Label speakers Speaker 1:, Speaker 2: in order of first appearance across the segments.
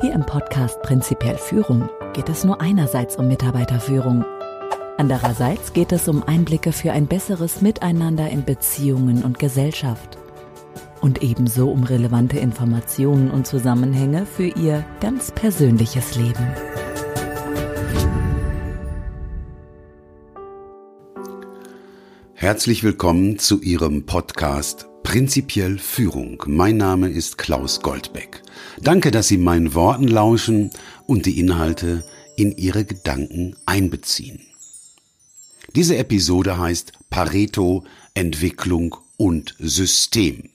Speaker 1: Hier im Podcast Prinzipiell Führung geht es nur einerseits um Mitarbeiterführung. Andererseits geht es um Einblicke für ein besseres Miteinander in Beziehungen und Gesellschaft. Und ebenso um relevante Informationen und Zusammenhänge für Ihr ganz persönliches Leben.
Speaker 2: Herzlich willkommen zu Ihrem Podcast Prinzipiell Führung. Mein Name ist Klaus Goldbeck. Danke, dass Sie meinen Worten lauschen und die Inhalte in Ihre Gedanken einbeziehen. Diese Episode heißt Pareto, Entwicklung und System.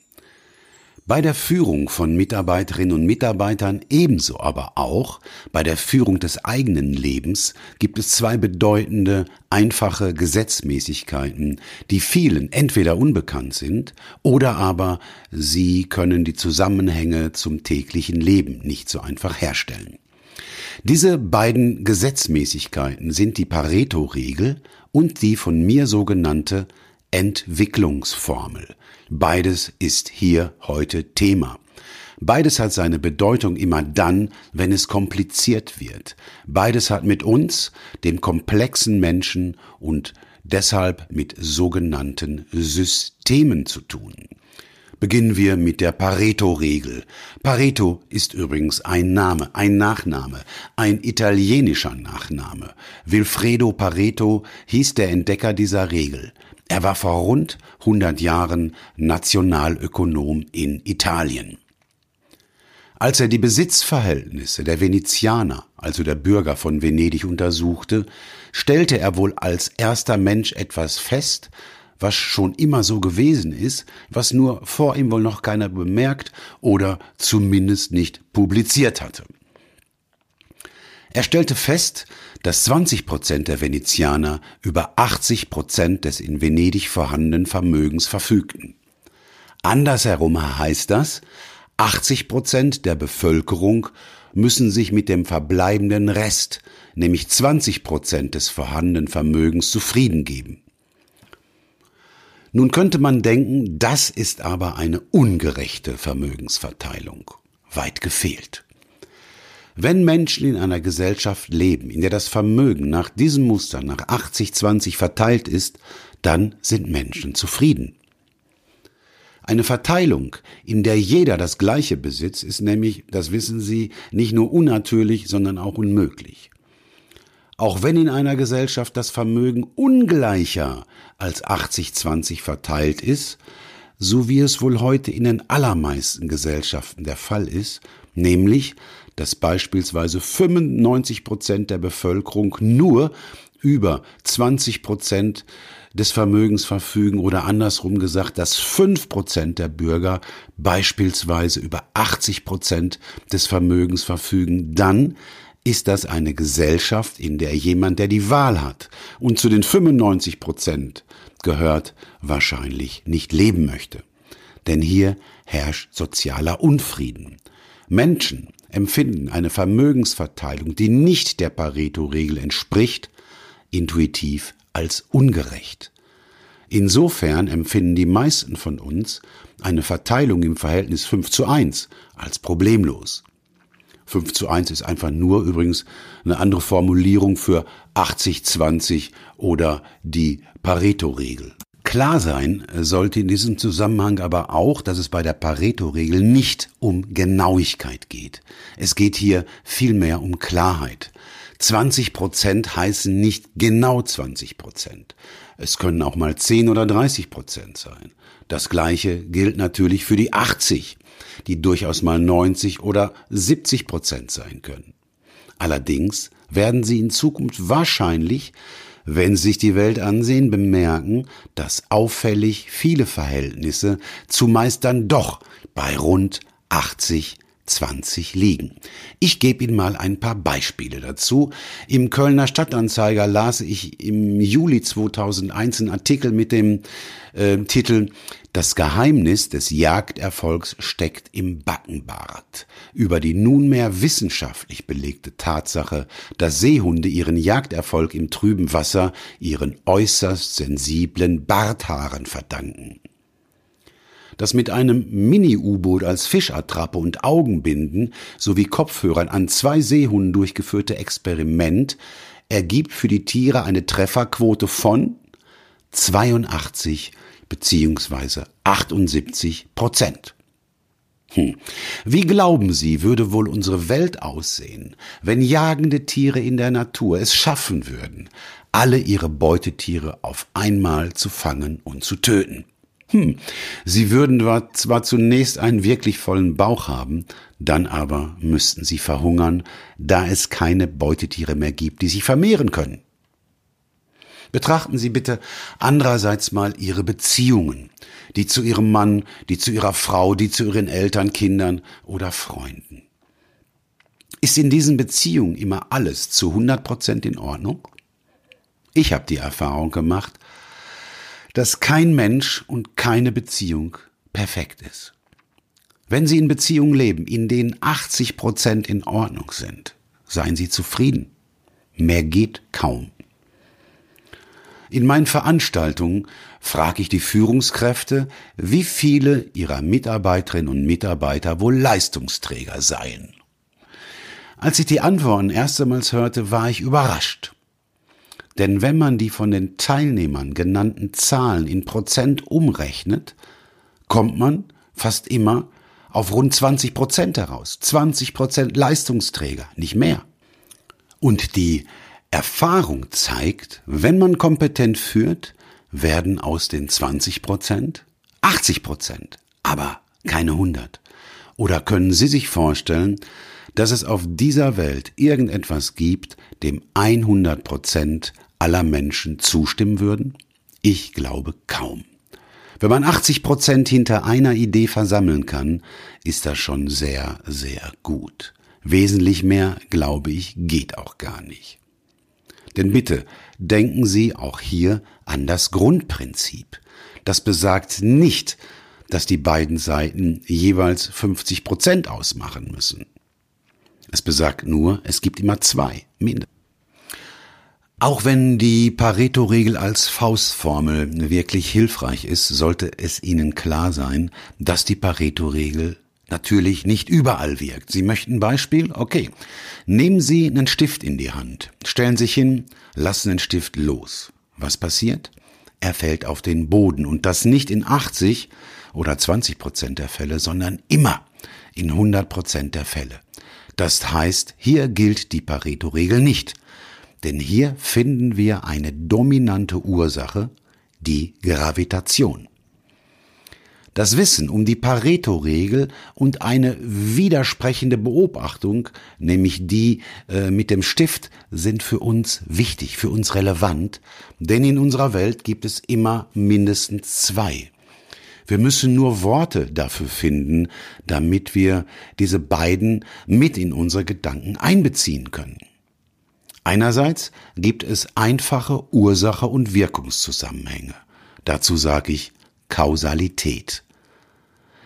Speaker 2: Bei der Führung von Mitarbeiterinnen und Mitarbeitern ebenso aber auch bei der Führung des eigenen Lebens gibt es zwei bedeutende, einfache Gesetzmäßigkeiten, die vielen entweder unbekannt sind oder aber sie können die Zusammenhänge zum täglichen Leben nicht so einfach herstellen. Diese beiden Gesetzmäßigkeiten sind die Pareto-Regel und die von mir sogenannte Entwicklungsformel. Beides ist hier heute Thema. Beides hat seine Bedeutung immer dann, wenn es kompliziert wird. Beides hat mit uns, dem komplexen Menschen und deshalb mit sogenannten Systemen zu tun. Beginnen wir mit der Pareto-Regel. Pareto ist übrigens ein Name, ein Nachname, ein italienischer Nachname. Wilfredo Pareto hieß der Entdecker dieser Regel. Er war vor rund 100 Jahren Nationalökonom in Italien. Als er die Besitzverhältnisse der Venezianer, also der Bürger von Venedig, untersuchte, stellte er wohl als erster Mensch etwas fest, was schon immer so gewesen ist, was nur vor ihm wohl noch keiner bemerkt oder zumindest nicht publiziert hatte. Er stellte fest, dass 20 Prozent der Venezianer über 80 Prozent des in Venedig vorhandenen Vermögens verfügten. Andersherum heißt das, 80 Prozent der Bevölkerung müssen sich mit dem verbleibenden Rest, nämlich 20 Prozent des vorhandenen Vermögens, zufrieden geben. Nun könnte man denken, das ist aber eine ungerechte Vermögensverteilung. Weit gefehlt. Wenn Menschen in einer Gesellschaft leben, in der das Vermögen nach diesem Muster nach 80-20 verteilt ist, dann sind Menschen zufrieden. Eine Verteilung, in der jeder das Gleiche besitzt, ist nämlich, das wissen Sie, nicht nur unnatürlich, sondern auch unmöglich. Auch wenn in einer Gesellschaft das Vermögen ungleicher als 80-20 verteilt ist, so wie es wohl heute in den allermeisten Gesellschaften der Fall ist, nämlich dass beispielsweise 95 Prozent der Bevölkerung nur über 20 Prozent des Vermögens verfügen oder andersrum gesagt, dass 5 Prozent der Bürger beispielsweise über 80 Prozent des Vermögens verfügen, dann ist das eine Gesellschaft, in der jemand, der die Wahl hat und zu den 95 Prozent gehört, wahrscheinlich nicht leben möchte. Denn hier herrscht sozialer Unfrieden. Menschen, empfinden eine Vermögensverteilung, die nicht der Pareto-Regel entspricht, intuitiv als ungerecht. Insofern empfinden die meisten von uns eine Verteilung im Verhältnis 5 zu 1 als problemlos. 5 zu 1 ist einfach nur übrigens eine andere Formulierung für 80-20 oder die Pareto-Regel. Klar sein sollte in diesem Zusammenhang aber auch, dass es bei der Pareto-Regel nicht um Genauigkeit geht. Es geht hier vielmehr um Klarheit. 20 Prozent heißen nicht genau 20 Prozent. Es können auch mal 10 oder 30 Prozent sein. Das Gleiche gilt natürlich für die 80, die durchaus mal 90 oder 70 Prozent sein können. Allerdings werden sie in Zukunft wahrscheinlich wenn sich die Welt ansehen, bemerken, dass auffällig viele Verhältnisse zumeist dann doch bei rund 80 20 liegen. Ich gebe Ihnen mal ein paar Beispiele dazu. Im Kölner Stadtanzeiger las ich im Juli 2001 einen Artikel mit dem äh, Titel Das Geheimnis des Jagderfolgs steckt im Backenbart über die nunmehr wissenschaftlich belegte Tatsache, dass Seehunde ihren Jagderfolg im trüben Wasser ihren äußerst sensiblen Barthaaren verdanken. Das mit einem Mini-U-Boot als Fischattrappe und Augenbinden sowie Kopfhörern an zwei Seehunden durchgeführte Experiment ergibt für die Tiere eine Trefferquote von 82 beziehungsweise 78 Prozent. Hm. Wie glauben Sie, würde wohl unsere Welt aussehen, wenn jagende Tiere in der Natur es schaffen würden, alle ihre Beutetiere auf einmal zu fangen und zu töten? Hm. Sie würden zwar zunächst einen wirklich vollen Bauch haben, dann aber müssten sie verhungern, da es keine Beutetiere mehr gibt, die sich vermehren können. Betrachten Sie bitte andererseits mal Ihre Beziehungen, die zu Ihrem Mann, die zu Ihrer Frau, die zu Ihren Eltern, Kindern oder Freunden. Ist in diesen Beziehungen immer alles zu 100 Prozent in Ordnung? Ich habe die Erfahrung gemacht, dass kein Mensch und keine Beziehung perfekt ist. Wenn Sie in Beziehungen leben, in denen 80 Prozent in Ordnung sind, seien Sie zufrieden. Mehr geht kaum. In meinen Veranstaltungen frage ich die Führungskräfte, wie viele ihrer Mitarbeiterinnen und Mitarbeiter wohl Leistungsträger seien. Als ich die Antworten erstmals hörte, war ich überrascht. Denn wenn man die von den Teilnehmern genannten Zahlen in Prozent umrechnet, kommt man fast immer auf rund 20 Prozent heraus. 20 Prozent Leistungsträger, nicht mehr. Und die Erfahrung zeigt, wenn man kompetent führt, werden aus den 20 Prozent 80 Prozent, aber keine 100. Oder können Sie sich vorstellen, dass es auf dieser Welt irgendetwas gibt, dem 100 Prozent aller Menschen zustimmen würden? Ich glaube kaum. Wenn man 80 Prozent hinter einer Idee versammeln kann, ist das schon sehr, sehr gut. Wesentlich mehr, glaube ich, geht auch gar nicht. Denn bitte denken Sie auch hier an das Grundprinzip. Das besagt nicht, dass die beiden Seiten jeweils 50 Prozent ausmachen müssen. Es besagt nur, es gibt immer zwei, mindestens. Auch wenn die Pareto-Regel als Faustformel wirklich hilfreich ist, sollte es Ihnen klar sein, dass die Pareto-Regel natürlich nicht überall wirkt. Sie möchten Beispiel? Okay. Nehmen Sie einen Stift in die Hand, stellen sich hin, lassen den Stift los. Was passiert? Er fällt auf den Boden und das nicht in 80 oder 20 Prozent der Fälle, sondern immer in 100 Prozent der Fälle. Das heißt, hier gilt die Pareto-Regel nicht. Denn hier finden wir eine dominante Ursache, die Gravitation. Das Wissen um die Pareto-Regel und eine widersprechende Beobachtung, nämlich die äh, mit dem Stift, sind für uns wichtig, für uns relevant, denn in unserer Welt gibt es immer mindestens zwei. Wir müssen nur Worte dafür finden, damit wir diese beiden mit in unsere Gedanken einbeziehen können. Einerseits gibt es einfache Ursache- und Wirkungszusammenhänge. Dazu sage ich Kausalität.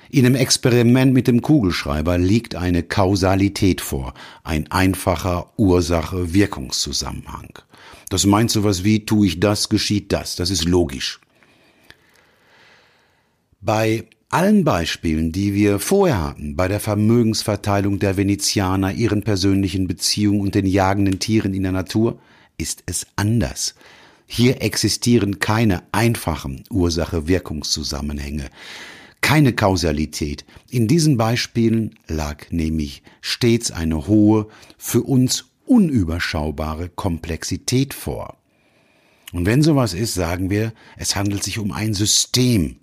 Speaker 2: In dem Experiment mit dem Kugelschreiber liegt eine Kausalität vor, ein einfacher Ursache-Wirkungszusammenhang. Das meint sowas wie, tue ich das, geschieht das. Das ist logisch. Bei allen Beispielen, die wir vorher hatten, bei der Vermögensverteilung der Venezianer, ihren persönlichen Beziehungen und den jagenden Tieren in der Natur, ist es anders. Hier existieren keine einfachen Ursache-Wirkungszusammenhänge, keine Kausalität. In diesen Beispielen lag nämlich stets eine hohe, für uns unüberschaubare Komplexität vor. Und wenn sowas ist, sagen wir, es handelt sich um ein System,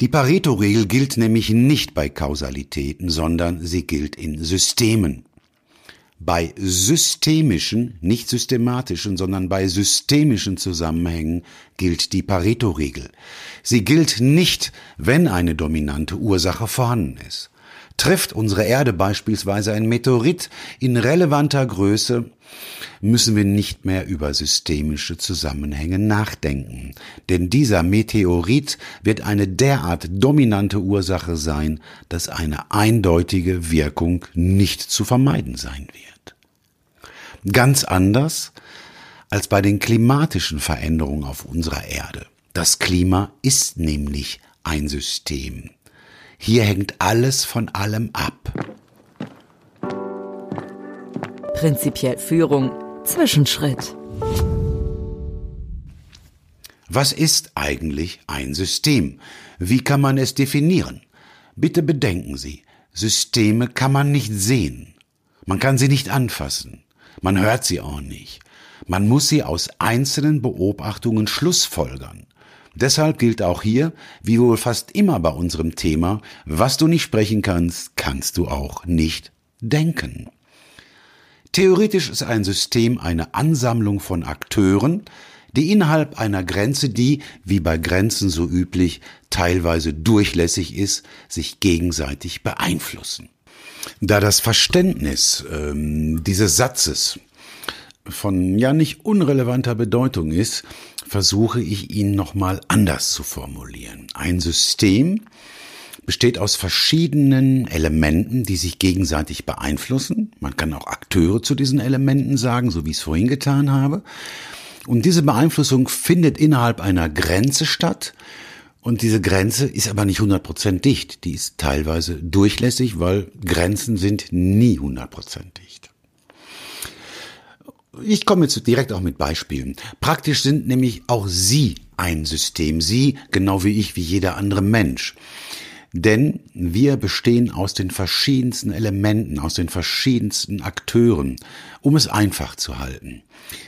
Speaker 2: die Pareto-Regel gilt nämlich nicht bei Kausalitäten, sondern sie gilt in Systemen. Bei systemischen, nicht systematischen, sondern bei systemischen Zusammenhängen gilt die Pareto-Regel. Sie gilt nicht, wenn eine dominante Ursache vorhanden ist. Trifft unsere Erde beispielsweise ein Meteorit in relevanter Größe, müssen wir nicht mehr über systemische Zusammenhänge nachdenken. Denn dieser Meteorit wird eine derart dominante Ursache sein, dass eine eindeutige Wirkung nicht zu vermeiden sein wird. Ganz anders als bei den klimatischen Veränderungen auf unserer Erde. Das Klima ist nämlich ein System. Hier hängt alles von allem ab.
Speaker 1: Prinzipiell Führung. Zwischenschritt.
Speaker 2: Was ist eigentlich ein System? Wie kann man es definieren? Bitte bedenken Sie, Systeme kann man nicht sehen. Man kann sie nicht anfassen. Man hört sie auch nicht. Man muss sie aus einzelnen Beobachtungen schlussfolgern. Deshalb gilt auch hier, wie wohl fast immer bei unserem Thema, was du nicht sprechen kannst, kannst du auch nicht denken. Theoretisch ist ein System eine Ansammlung von Akteuren, die innerhalb einer Grenze, die, wie bei Grenzen so üblich, teilweise durchlässig ist, sich gegenseitig beeinflussen. Da das Verständnis ähm, dieses Satzes von ja nicht unrelevanter Bedeutung ist, versuche ich ihn nochmal anders zu formulieren. Ein System besteht aus verschiedenen Elementen, die sich gegenseitig beeinflussen. Man kann auch Akteure zu diesen Elementen sagen, so wie ich es vorhin getan habe. Und diese Beeinflussung findet innerhalb einer Grenze statt. Und diese Grenze ist aber nicht 100% dicht. Die ist teilweise durchlässig, weil Grenzen sind nie 100% dicht. Ich komme jetzt direkt auch mit Beispielen. Praktisch sind nämlich auch Sie ein System. Sie, genau wie ich, wie jeder andere Mensch. Denn wir bestehen aus den verschiedensten Elementen, aus den verschiedensten Akteuren, um es einfach zu halten.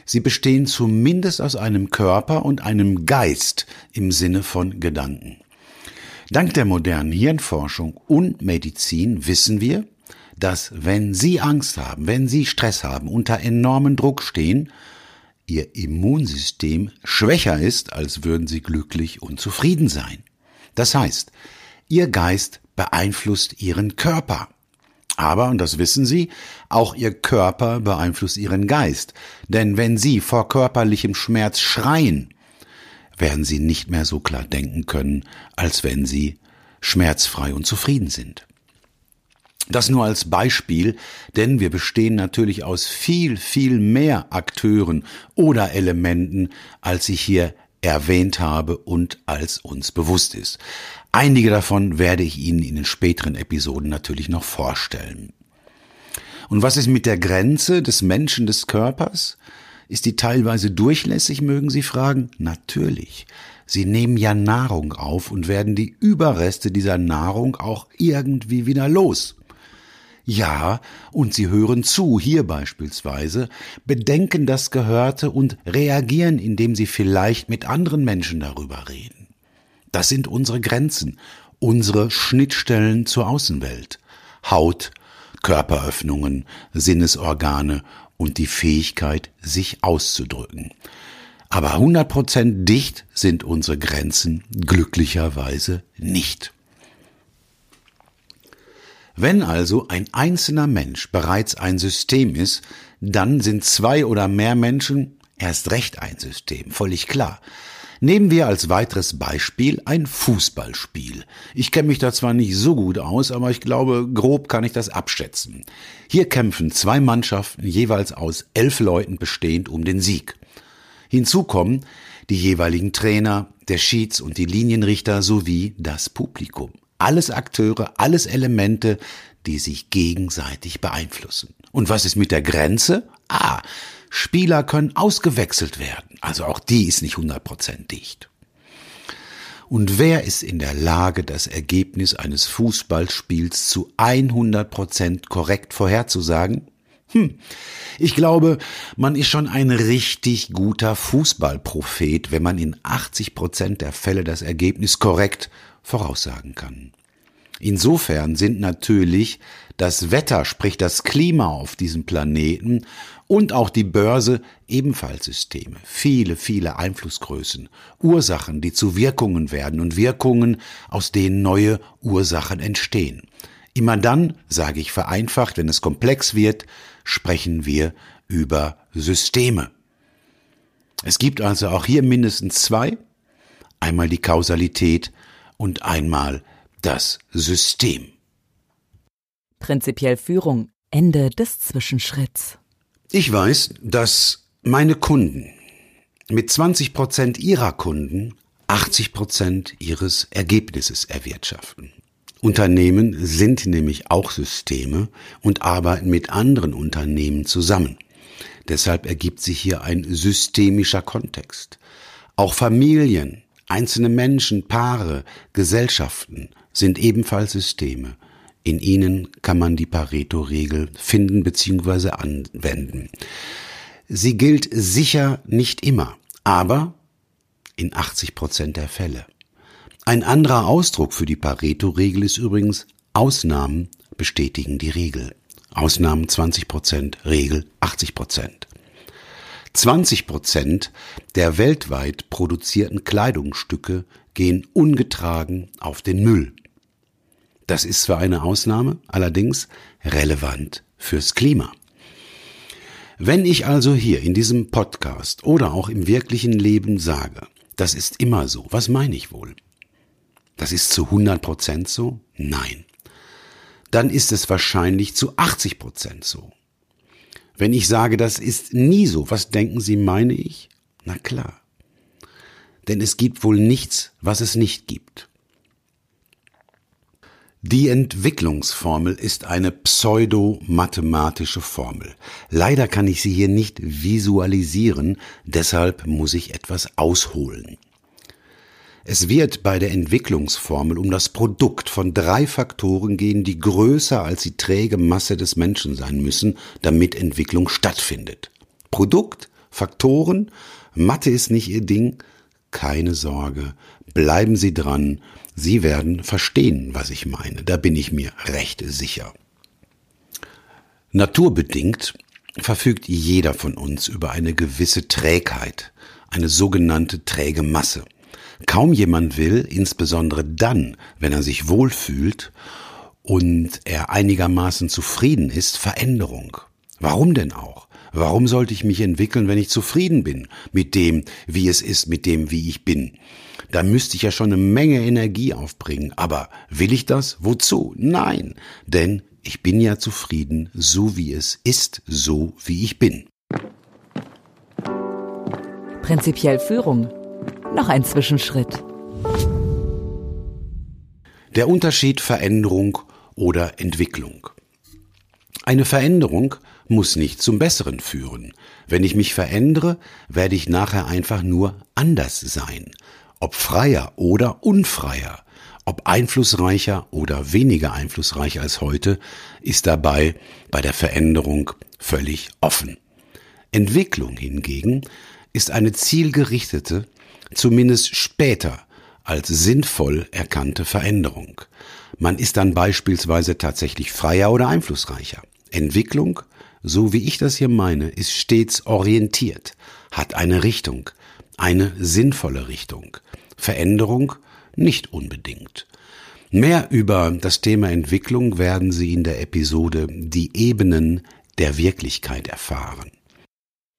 Speaker 2: Sie bestehen zumindest aus einem Körper und einem Geist im Sinne von Gedanken. Dank der modernen Hirnforschung und Medizin wissen wir, dass wenn Sie Angst haben, wenn Sie Stress haben, unter enormen Druck stehen, Ihr Immunsystem schwächer ist, als würden Sie glücklich und zufrieden sein. Das heißt, Ihr Geist beeinflusst Ihren Körper. Aber, und das wissen Sie, auch Ihr Körper beeinflusst Ihren Geist. Denn wenn Sie vor körperlichem Schmerz schreien, werden Sie nicht mehr so klar denken können, als wenn Sie schmerzfrei und zufrieden sind. Das nur als Beispiel, denn wir bestehen natürlich aus viel, viel mehr Akteuren oder Elementen, als ich hier erwähnt habe und als uns bewusst ist. Einige davon werde ich Ihnen in den späteren Episoden natürlich noch vorstellen. Und was ist mit der Grenze des Menschen des Körpers? Ist die teilweise durchlässig, mögen Sie fragen? Natürlich. Sie nehmen ja Nahrung auf und werden die Überreste dieser Nahrung auch irgendwie wieder los. Ja, und sie hören zu, hier beispielsweise, bedenken das Gehörte und reagieren, indem sie vielleicht mit anderen Menschen darüber reden. Das sind unsere Grenzen, unsere Schnittstellen zur Außenwelt. Haut, Körperöffnungen, Sinnesorgane und die Fähigkeit, sich auszudrücken. Aber 100% dicht sind unsere Grenzen glücklicherweise nicht. Wenn also ein einzelner Mensch bereits ein System ist, dann sind zwei oder mehr Menschen erst recht ein System, völlig klar. Nehmen wir als weiteres Beispiel ein Fußballspiel. Ich kenne mich da zwar nicht so gut aus, aber ich glaube, grob kann ich das abschätzen. Hier kämpfen zwei Mannschaften jeweils aus elf Leuten bestehend um den Sieg. Hinzu kommen die jeweiligen Trainer, der Schieds- und die Linienrichter sowie das Publikum alles Akteure, alles Elemente, die sich gegenseitig beeinflussen. Und was ist mit der Grenze? Ah, Spieler können ausgewechselt werden. Also auch die ist nicht 100% dicht. Und wer ist in der Lage, das Ergebnis eines Fußballspiels zu 100% korrekt vorherzusagen? Hm. Ich glaube, man ist schon ein richtig guter Fußballprophet, wenn man in 80% der Fälle das Ergebnis korrekt voraussagen kann. Insofern sind natürlich das Wetter, sprich das Klima auf diesem Planeten und auch die Börse ebenfalls Systeme. Viele, viele Einflussgrößen, Ursachen, die zu Wirkungen werden und Wirkungen, aus denen neue Ursachen entstehen. Immer dann, sage ich vereinfacht, wenn es komplex wird, sprechen wir über Systeme. Es gibt also auch hier mindestens zwei, einmal die Kausalität und einmal das System.
Speaker 1: Prinzipiell Führung. Ende des Zwischenschritts.
Speaker 2: Ich weiß, dass meine Kunden mit 20 Prozent ihrer Kunden 80 Prozent ihres Ergebnisses erwirtschaften. Unternehmen sind nämlich auch Systeme und arbeiten mit anderen Unternehmen zusammen. Deshalb ergibt sich hier ein systemischer Kontext. Auch Familien, einzelne Menschen, Paare, Gesellschaften sind ebenfalls Systeme. In ihnen kann man die Pareto-Regel finden bzw. anwenden. Sie gilt sicher nicht immer, aber in 80 Prozent der Fälle. Ein anderer Ausdruck für die Pareto-Regel ist übrigens Ausnahmen bestätigen die Regel. Ausnahmen 20 Prozent, Regel 80 Prozent. 20 Prozent der weltweit produzierten Kleidungsstücke gehen ungetragen auf den Müll. Das ist zwar eine Ausnahme, allerdings relevant fürs Klima. Wenn ich also hier in diesem Podcast oder auch im wirklichen Leben sage, das ist immer so, was meine ich wohl? Das ist zu 100 Prozent so? Nein. Dann ist es wahrscheinlich zu 80 Prozent so. Wenn ich sage, das ist nie so, was denken Sie, meine ich? Na klar. Denn es gibt wohl nichts, was es nicht gibt. Die Entwicklungsformel ist eine pseudo-mathematische Formel. Leider kann ich sie hier nicht visualisieren, deshalb muss ich etwas ausholen. Es wird bei der Entwicklungsformel um das Produkt von drei Faktoren gehen, die größer als die träge Masse des Menschen sein müssen, damit Entwicklung stattfindet. Produkt, Faktoren, Mathe ist nicht Ihr Ding, keine Sorge, bleiben Sie dran, Sie werden verstehen, was ich meine, da bin ich mir recht sicher. Naturbedingt verfügt jeder von uns über eine gewisse Trägheit, eine sogenannte träge Masse. Kaum jemand will, insbesondere dann, wenn er sich wohlfühlt und er einigermaßen zufrieden ist, Veränderung. Warum denn auch? Warum sollte ich mich entwickeln, wenn ich zufrieden bin mit dem, wie es ist, mit dem, wie ich bin? Da müsste ich ja schon eine Menge Energie aufbringen. Aber will ich das? Wozu? Nein, denn ich bin ja zufrieden, so wie es ist, so wie ich bin.
Speaker 1: Prinzipiell Führung noch ein Zwischenschritt.
Speaker 2: Der Unterschied Veränderung oder Entwicklung. Eine Veränderung muss nicht zum Besseren führen. Wenn ich mich verändere, werde ich nachher einfach nur anders sein. Ob freier oder unfreier, ob einflussreicher oder weniger einflussreich als heute, ist dabei bei der Veränderung völlig offen. Entwicklung hingegen ist eine zielgerichtete, zumindest später als sinnvoll erkannte Veränderung. Man ist dann beispielsweise tatsächlich freier oder einflussreicher. Entwicklung, so wie ich das hier meine, ist stets orientiert, hat eine Richtung, eine sinnvolle Richtung. Veränderung nicht unbedingt. Mehr über das Thema Entwicklung werden Sie in der Episode Die Ebenen der Wirklichkeit erfahren.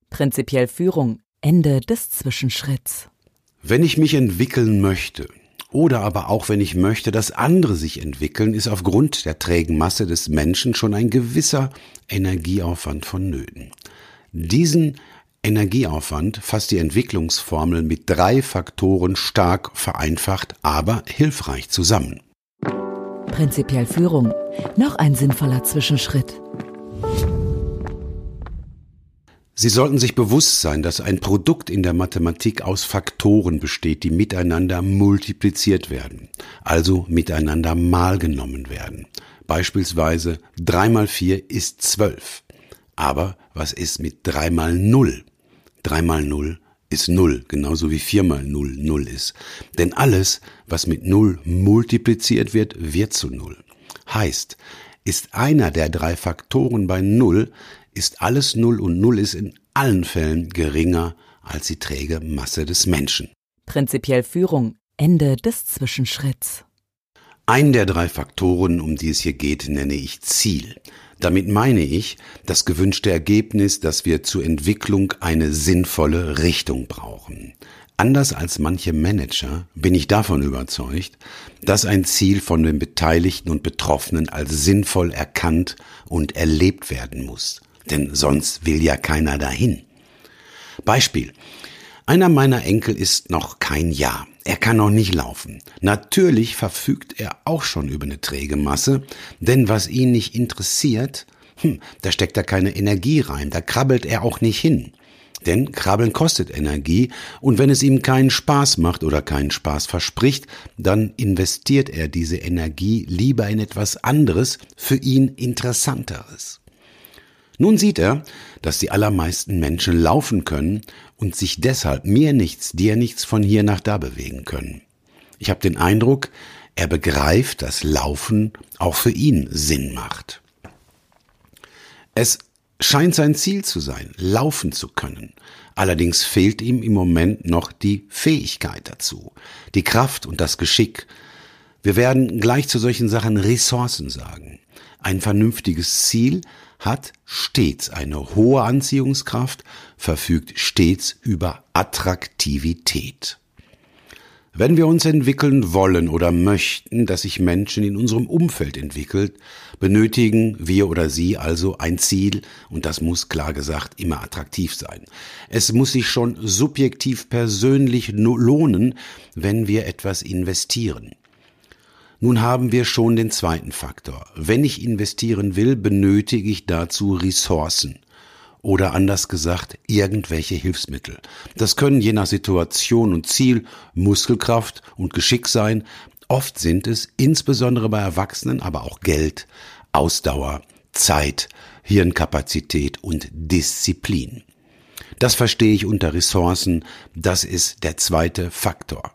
Speaker 1: Prinzipiell Führung. Ende des Zwischenschritts.
Speaker 2: Wenn ich mich entwickeln möchte, oder aber auch wenn ich möchte, dass andere sich entwickeln, ist aufgrund der trägen Masse des Menschen schon ein gewisser Energieaufwand vonnöten. Diesen Energieaufwand fasst die Entwicklungsformel mit drei Faktoren stark vereinfacht, aber hilfreich zusammen.
Speaker 1: Prinzipiell Führung. Noch ein sinnvoller Zwischenschritt.
Speaker 2: Sie sollten sich bewusst sein, dass ein Produkt in der Mathematik aus Faktoren besteht, die miteinander multipliziert werden, also miteinander mal genommen werden. Beispielsweise drei mal vier ist zwölf. Aber was ist mit drei mal null? Drei mal null ist null, genauso wie vier mal null null ist. Denn alles, was mit null multipliziert wird, wird zu null. Heißt, ist einer der drei Faktoren bei null, ist alles Null und Null ist in allen Fällen geringer als die träge Masse des Menschen.
Speaker 1: Prinzipiell Führung. Ende des Zwischenschritts.
Speaker 2: Einen der drei Faktoren, um die es hier geht, nenne ich Ziel. Damit meine ich das gewünschte Ergebnis, dass wir zur Entwicklung eine sinnvolle Richtung brauchen. Anders als manche Manager bin ich davon überzeugt, dass ein Ziel von den Beteiligten und Betroffenen als sinnvoll erkannt und erlebt werden muss denn sonst will ja keiner dahin. Beispiel. Einer meiner Enkel ist noch kein Jahr. Er kann noch nicht laufen. Natürlich verfügt er auch schon über eine träge Masse, denn was ihn nicht interessiert, hm, da steckt er keine Energie rein, da krabbelt er auch nicht hin. Denn Krabbeln kostet Energie und wenn es ihm keinen Spaß macht oder keinen Spaß verspricht, dann investiert er diese Energie lieber in etwas anderes, für ihn interessanteres. Nun sieht er, dass die allermeisten Menschen laufen können und sich deshalb mir nichts, dir nichts von hier nach da bewegen können. Ich habe den Eindruck, er begreift, dass Laufen auch für ihn Sinn macht. Es scheint sein Ziel zu sein, laufen zu können. Allerdings fehlt ihm im Moment noch die Fähigkeit dazu, die Kraft und das Geschick. Wir werden gleich zu solchen Sachen Ressourcen sagen. Ein vernünftiges Ziel hat stets eine hohe Anziehungskraft, verfügt stets über Attraktivität. Wenn wir uns entwickeln wollen oder möchten, dass sich Menschen in unserem Umfeld entwickelt, benötigen wir oder sie also ein Ziel und das muss klar gesagt immer attraktiv sein. Es muss sich schon subjektiv persönlich lohnen, wenn wir etwas investieren. Nun haben wir schon den zweiten Faktor. Wenn ich investieren will, benötige ich dazu Ressourcen oder anders gesagt irgendwelche Hilfsmittel. Das können je nach Situation und Ziel Muskelkraft und Geschick sein. Oft sind es, insbesondere bei Erwachsenen, aber auch Geld, Ausdauer, Zeit, Hirnkapazität und Disziplin. Das verstehe ich unter Ressourcen, das ist der zweite Faktor.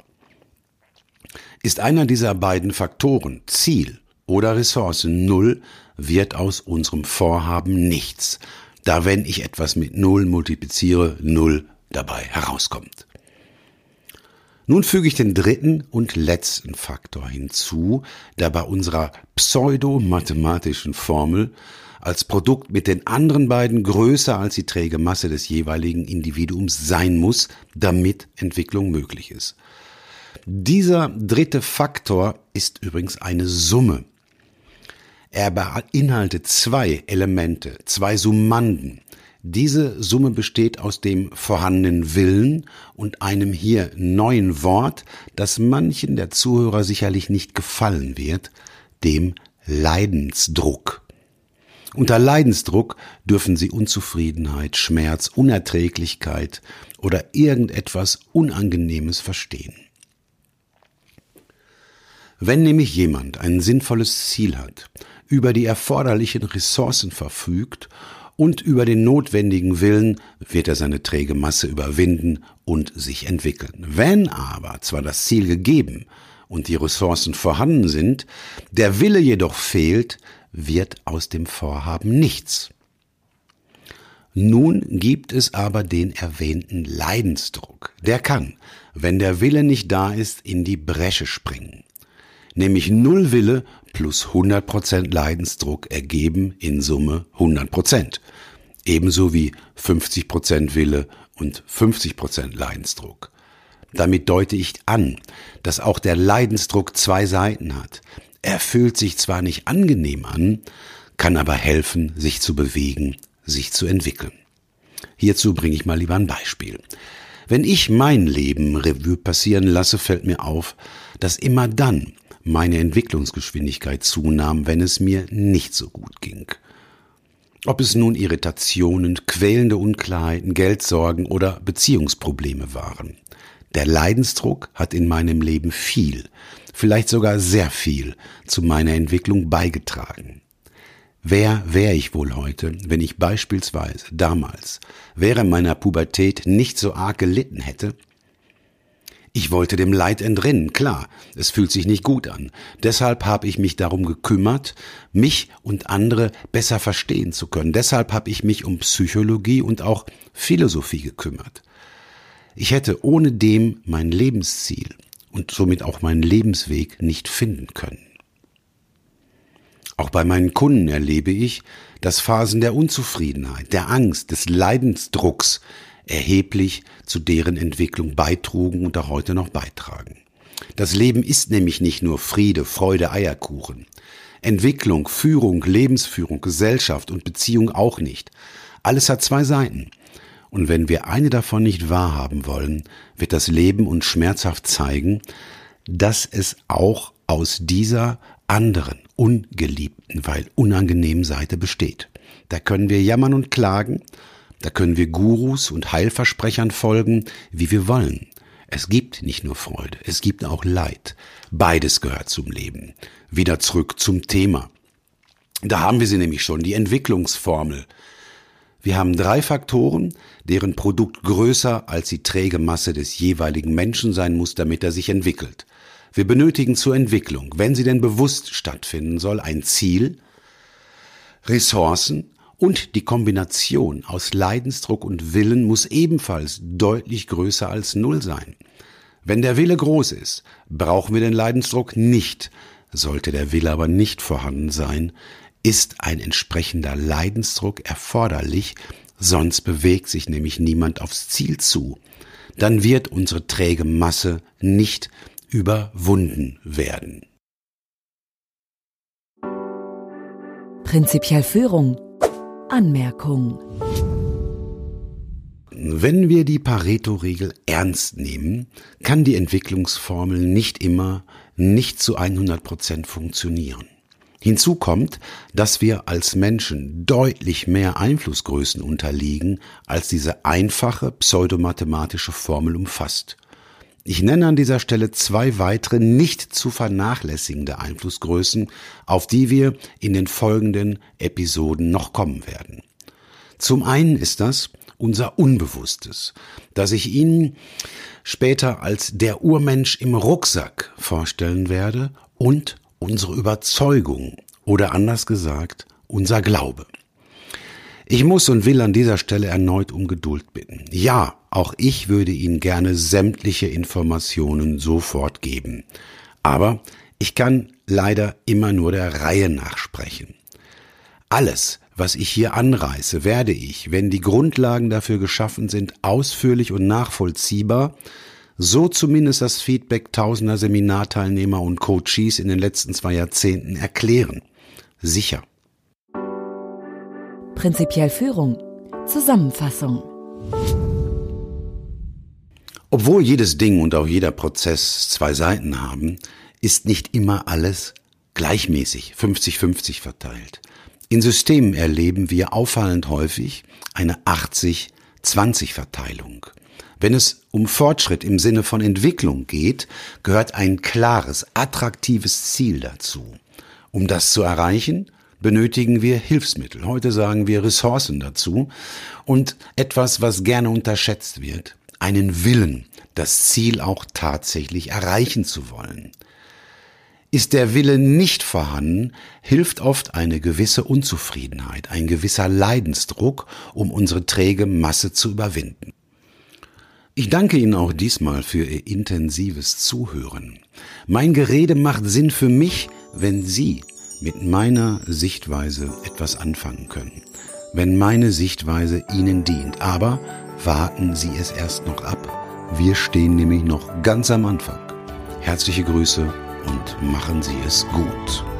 Speaker 2: Ist einer dieser beiden Faktoren Ziel oder Ressource null, wird aus unserem Vorhaben nichts, da wenn ich etwas mit null multipliziere, null dabei herauskommt. Nun füge ich den dritten und letzten Faktor hinzu, der bei unserer pseudo-mathematischen Formel als Produkt mit den anderen beiden größer als die träge Masse des jeweiligen Individuums sein muss, damit Entwicklung möglich ist. Dieser dritte Faktor ist übrigens eine Summe. Er beinhaltet zwei Elemente, zwei Summanden. Diese Summe besteht aus dem vorhandenen Willen und einem hier neuen Wort, das manchen der Zuhörer sicherlich nicht gefallen wird, dem Leidensdruck. Unter Leidensdruck dürfen Sie Unzufriedenheit, Schmerz, Unerträglichkeit oder irgendetwas Unangenehmes verstehen. Wenn nämlich jemand ein sinnvolles Ziel hat, über die erforderlichen Ressourcen verfügt und über den notwendigen Willen, wird er seine träge Masse überwinden und sich entwickeln. Wenn aber zwar das Ziel gegeben und die Ressourcen vorhanden sind, der Wille jedoch fehlt, wird aus dem Vorhaben nichts. Nun gibt es aber den erwähnten Leidensdruck. Der kann, wenn der Wille nicht da ist, in die Bresche springen nämlich null Wille plus 100% Leidensdruck ergeben in Summe 100%. Ebenso wie 50% Wille und 50% Leidensdruck. Damit deute ich an, dass auch der Leidensdruck zwei Seiten hat. Er fühlt sich zwar nicht angenehm an, kann aber helfen, sich zu bewegen, sich zu entwickeln. Hierzu bringe ich mal lieber ein Beispiel. Wenn ich mein Leben Revue passieren lasse, fällt mir auf, dass immer dann, meine Entwicklungsgeschwindigkeit zunahm, wenn es mir nicht so gut ging. Ob es nun Irritationen, quälende Unklarheiten, Geldsorgen oder Beziehungsprobleme waren. Der Leidensdruck hat in meinem Leben viel, vielleicht sogar sehr viel zu meiner Entwicklung beigetragen. Wer wäre ich wohl heute, wenn ich beispielsweise damals während meiner Pubertät nicht so arg gelitten hätte ich wollte dem Leid entrinnen, klar, es fühlt sich nicht gut an. Deshalb habe ich mich darum gekümmert, mich und andere besser verstehen zu können. Deshalb habe ich mich um Psychologie und auch Philosophie gekümmert. Ich hätte ohne dem mein Lebensziel und somit auch meinen Lebensweg nicht finden können. Auch bei meinen Kunden erlebe ich, dass Phasen der Unzufriedenheit, der Angst, des Leidensdrucks erheblich zu deren Entwicklung beitrugen und auch heute noch beitragen. Das Leben ist nämlich nicht nur Friede, Freude, Eierkuchen. Entwicklung, Führung, Lebensführung, Gesellschaft und Beziehung auch nicht. Alles hat zwei Seiten. Und wenn wir eine davon nicht wahrhaben wollen, wird das Leben uns schmerzhaft zeigen, dass es auch aus dieser anderen, ungeliebten, weil unangenehmen Seite besteht. Da können wir jammern und klagen, da können wir Gurus und Heilversprechern folgen, wie wir wollen. Es gibt nicht nur Freude, es gibt auch Leid. Beides gehört zum Leben. Wieder zurück zum Thema. Da haben wir sie nämlich schon, die Entwicklungsformel. Wir haben drei Faktoren, deren Produkt größer als die träge Masse des jeweiligen Menschen sein muss, damit er sich entwickelt. Wir benötigen zur Entwicklung, wenn sie denn bewusst stattfinden soll, ein Ziel, Ressourcen und die Kombination aus Leidensdruck und Willen muss ebenfalls deutlich größer als Null sein. Wenn der Wille groß ist, brauchen wir den Leidensdruck nicht. Sollte der Wille aber nicht vorhanden sein, ist ein entsprechender Leidensdruck erforderlich, sonst bewegt sich nämlich niemand aufs Ziel zu. Dann wird unsere träge Masse nicht überwunden werden.
Speaker 1: Prinzipiell Führung. Anmerkung.
Speaker 2: Wenn wir die Pareto-Regel ernst nehmen, kann die Entwicklungsformel nicht immer nicht zu 100 Prozent funktionieren. Hinzu kommt, dass wir als Menschen deutlich mehr Einflussgrößen unterliegen, als diese einfache pseudomathematische Formel umfasst. Ich nenne an dieser Stelle zwei weitere nicht zu vernachlässigende Einflussgrößen, auf die wir in den folgenden Episoden noch kommen werden. Zum einen ist das unser Unbewusstes, das ich Ihnen später als der Urmensch im Rucksack vorstellen werde und unsere Überzeugung oder anders gesagt unser Glaube. Ich muss und will an dieser Stelle erneut um Geduld bitten. Ja, auch ich würde Ihnen gerne sämtliche Informationen sofort geben. Aber ich kann leider immer nur der Reihe nachsprechen. Alles, was ich hier anreiße, werde ich, wenn die Grundlagen dafür geschaffen sind, ausführlich und nachvollziehbar so zumindest das Feedback tausender Seminarteilnehmer und Coaches in den letzten zwei Jahrzehnten erklären. Sicher.
Speaker 1: Prinzipiell Führung. Zusammenfassung.
Speaker 2: Obwohl jedes Ding und auch jeder Prozess zwei Seiten haben, ist nicht immer alles gleichmäßig 50-50 verteilt. In Systemen erleben wir auffallend häufig eine 80-20 Verteilung. Wenn es um Fortschritt im Sinne von Entwicklung geht, gehört ein klares, attraktives Ziel dazu. Um das zu erreichen, benötigen wir Hilfsmittel. Heute sagen wir Ressourcen dazu und etwas, was gerne unterschätzt wird, einen Willen, das Ziel auch tatsächlich erreichen zu wollen. Ist der Wille nicht vorhanden, hilft oft eine gewisse Unzufriedenheit, ein gewisser Leidensdruck, um unsere träge Masse zu überwinden. Ich danke Ihnen auch diesmal für Ihr intensives Zuhören. Mein Gerede macht Sinn für mich, wenn Sie mit meiner Sichtweise etwas anfangen können. Wenn meine Sichtweise Ihnen dient. Aber warten Sie es erst noch ab. Wir stehen nämlich noch ganz am Anfang. Herzliche Grüße und machen Sie es gut.